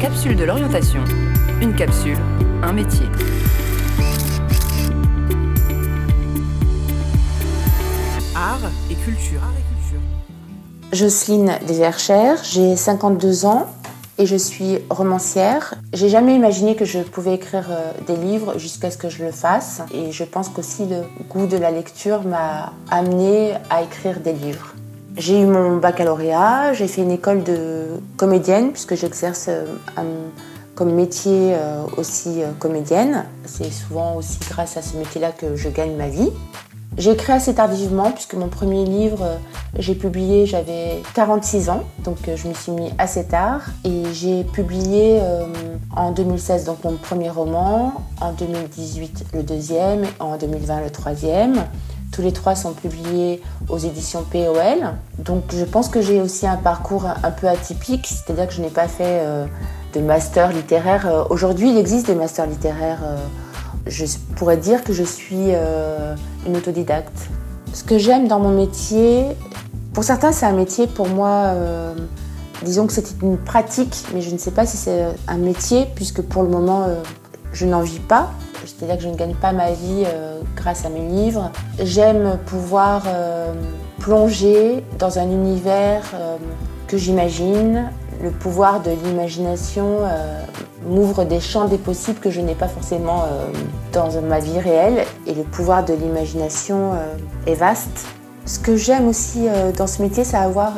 capsules de l'orientation. Une capsule, un métier. Art et culture. Jocelyne Desverchères, j'ai 52 ans et je suis romancière. J'ai jamais imaginé que je pouvais écrire euh, des livres jusqu'à ce que je le fasse et je pense qu'aussi le goût de la lecture m'a amené à écrire des livres. J'ai eu mon baccalauréat, j'ai fait une école de comédienne puisque j'exerce euh, comme métier euh, aussi euh, comédienne. C'est souvent aussi grâce à ce métier-là que je gagne ma vie. J'ai écrit assez tardivement puisque mon premier livre, j'ai publié, j'avais 46 ans, donc je me suis mis assez tard. Et j'ai publié en 2016 donc mon premier roman, en 2018 le deuxième, en 2020 le troisième. Tous les trois sont publiés aux éditions POL. Donc je pense que j'ai aussi un parcours un peu atypique, c'est-à-dire que je n'ai pas fait euh, de master littéraire. Euh, aujourd'hui, il existe des masters littéraires. Euh, je pourrais dire que je suis une autodidacte. Ce que j'aime dans mon métier, pour certains c'est un métier, pour moi, disons que c'est une pratique, mais je ne sais pas si c'est un métier, puisque pour le moment, je n'en vis pas c'est-à-dire que je ne gagne pas ma vie euh, grâce à mes livres. J'aime pouvoir euh, plonger dans un univers euh, que j'imagine. Le pouvoir de l'imagination m'ouvre des champs des possibles que je n'ai pas forcément dans ma vie réelle. Et le pouvoir de l'imagination est vaste. Ce que j'aime aussi dans ce métier, c'est avoir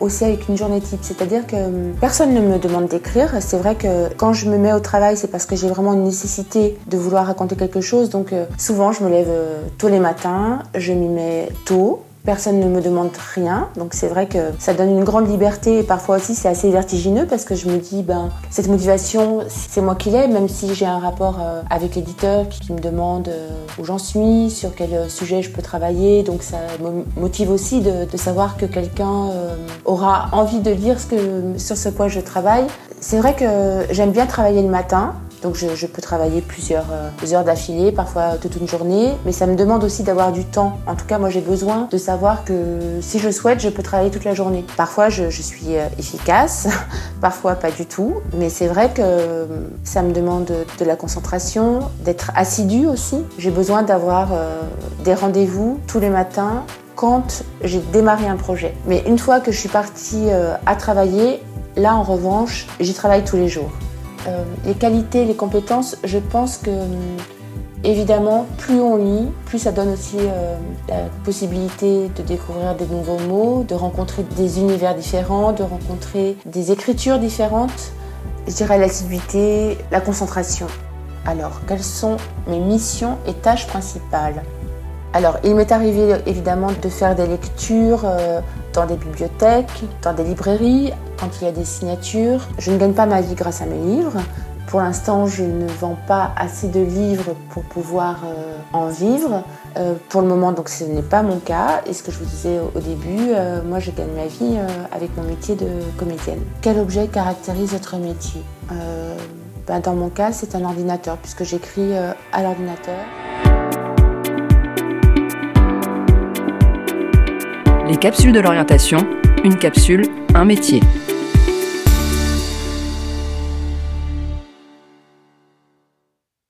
aussi avec une journée type. C'est-à-dire que hum, personne ne me demande d'écrire. C'est vrai que quand je me mets au travail, c'est parce que j'ai vraiment une nécessité de vouloir raconter quelque chose. Donc euh, souvent, je me lève euh, tôt les matins, je m'y mets tôt. Personne ne me demande rien, donc c'est vrai que ça donne une grande liberté et parfois aussi c'est assez vertigineux parce que je me dis ben cette motivation c'est moi qui l'ai, même si j'ai un rapport euh, avec l'éditeur qui, me demande euh, où j'en suis, sur quel euh, sujet je peux travailler, donc ça me motive aussi de, savoir que quelqu'un aura envie de lire sur ce quoi je travaille. C'est vrai que j'aime bien travailler le matin, donc je, peux travailler plusieurs euh, heures d'affilée, parfois toute une journée, mais ça me demande aussi d'avoir du temps. En tout cas, moi j'ai besoin de savoir que si je souhaite, je peux travailler toute la journée. Parfois je, suis euh, efficace, parfois pas du tout, mais c'est vrai que euh, ça me demande de la concentration, d'être assidu aussi. J'ai besoin d'avoir des rendez-vous tous les matins quand j'ai démarré un projet. Mais une fois que je suis partie à travailler, là en revanche, j'y travaille tous les jours. Euh, les qualités, les compétences, je pense que hum, évidemment, plus on lit, plus ça donne aussi euh, la possibilité de découvrir des nouveaux mots, de rencontrer des univers différents, de rencontrer des écritures différentes. Je dirais l'assiduité, la concentration. Alors, quelles sont mes missions et tâches principales? Alors, il m'est arrivé évidemment de faire des lectures euh, dans des bibliothèques, dans des librairies, quand il y a des signatures. Je ne gagne pas ma vie grâce à mes livres. Pour l'instant, je ne vends pas assez de livres pour pouvoir euh, en vivre. Euh, pour le moment, donc ce n'est pas mon cas. Et ce que je vous disais au début, moi je gagne ma vie avec mon métier de comédienne. Quel objet caractérise votre métier? Ben, Dans mon cas, c'est un ordinateur, puisque j'écris à l'ordinateur. Les capsules de l'orientation, une capsule, un métier.